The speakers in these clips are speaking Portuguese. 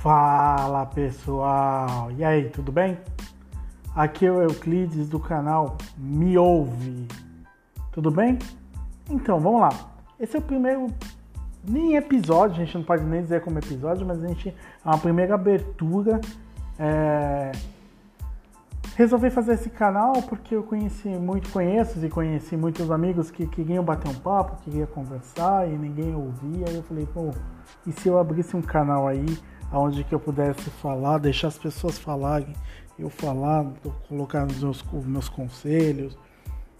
Fala pessoal, e aí, tudo bem? Aqui é o Euclides do canal Me Ouve, tudo bem? Então, vamos lá. Esse é o primeiro, nem episódio, a gente não pode nem dizer como episódio, mas a gente é uma primeira abertura. É... Resolvi fazer esse canal porque eu conheci muito, conheço e conheci muitos amigos que queriam bater um papo, queriam conversar e ninguém ouvia. Aí eu falei, pô, e se eu abrisse um canal aí onde que eu pudesse falar, deixar as pessoas falarem, eu falar, colocar os meus, meus conselhos,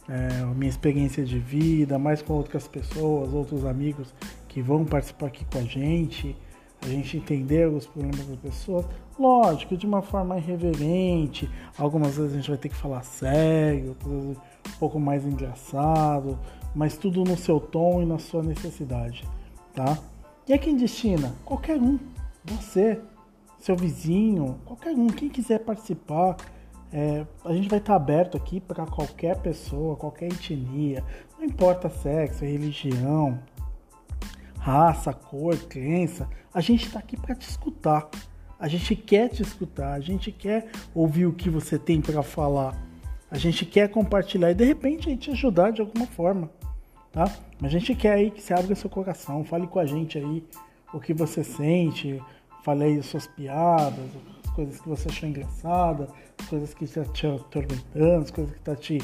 é, minha experiência de vida, mais com outras pessoas, outros amigos que vão participar aqui com a gente, a gente entender os problemas das pessoas, lógico, de uma forma irreverente, algumas vezes a gente vai ter que falar sério, um pouco mais engraçado, mas tudo no seu tom e na sua necessidade, tá? E a quem destina? Qualquer um. Você, seu vizinho, qualquer um, quem quiser participar. É, a gente vai estar aberto aqui para qualquer pessoa, qualquer etnia, não importa sexo, religião, raça, cor, crença. A gente está aqui para te escutar. A gente quer te escutar, a gente quer ouvir o que você tem para falar. A gente quer compartilhar e de repente a gente te ajudar de alguma forma tá? A gente quer aí que você abra seu coração, fale com a gente aí o que você sente, fale aí as suas piadas, as coisas que você achou engraçada, as coisas que estão te atormentando, as coisas que estão tá te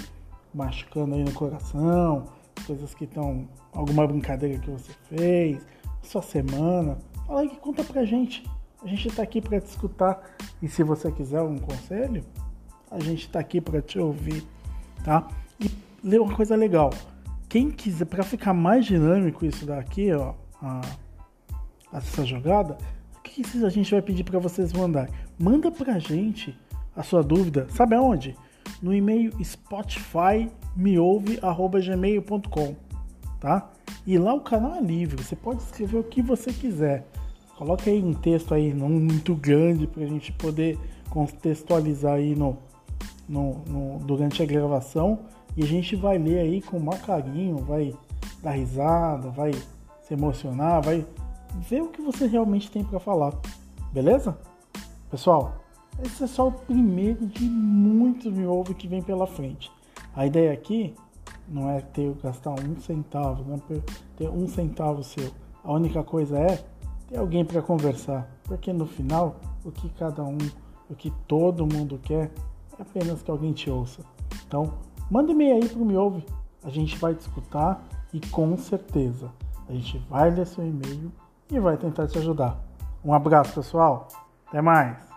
machucando aí no coração, as coisas que estão. alguma brincadeira que você fez, sua semana. Fala aí que conta pra gente. A gente tá aqui para te escutar. E se você quiser algum conselho, a gente tá aqui para te ouvir, tá? E ler uma coisa legal quem quiser, para ficar mais dinâmico isso daqui, ó, a, essa jogada, o que, a gente vai pedir para vocês mandarem? Manda pra gente a sua dúvida, sabe aonde? No e-mail spotifymeouve@gmail.com, tá? E lá o canal é livre, você pode escrever o que você quiser. Coloque aí um texto aí não muito grande para a gente poder contextualizar aí no, no, no durante a gravação e a gente vai ler aí com maior carinho, vai dar risada, vai se emocionar, vai ver o que você realmente tem para falar. Beleza? Pessoal, esse é só o primeiro de muitos me ouve que vem pela frente. A ideia aqui não é ter gastar um centavo, não é ter um centavo seu. A única coisa é ter alguém para conversar, porque no final o que cada um, o que todo mundo quer é apenas que alguém te ouça. Então, Manda e-mail aí pro Me Ouve. A gente vai te escutar e com certeza a gente vai ler seu e-mail e vai tentar te ajudar. Um abraço, pessoal. Até mais.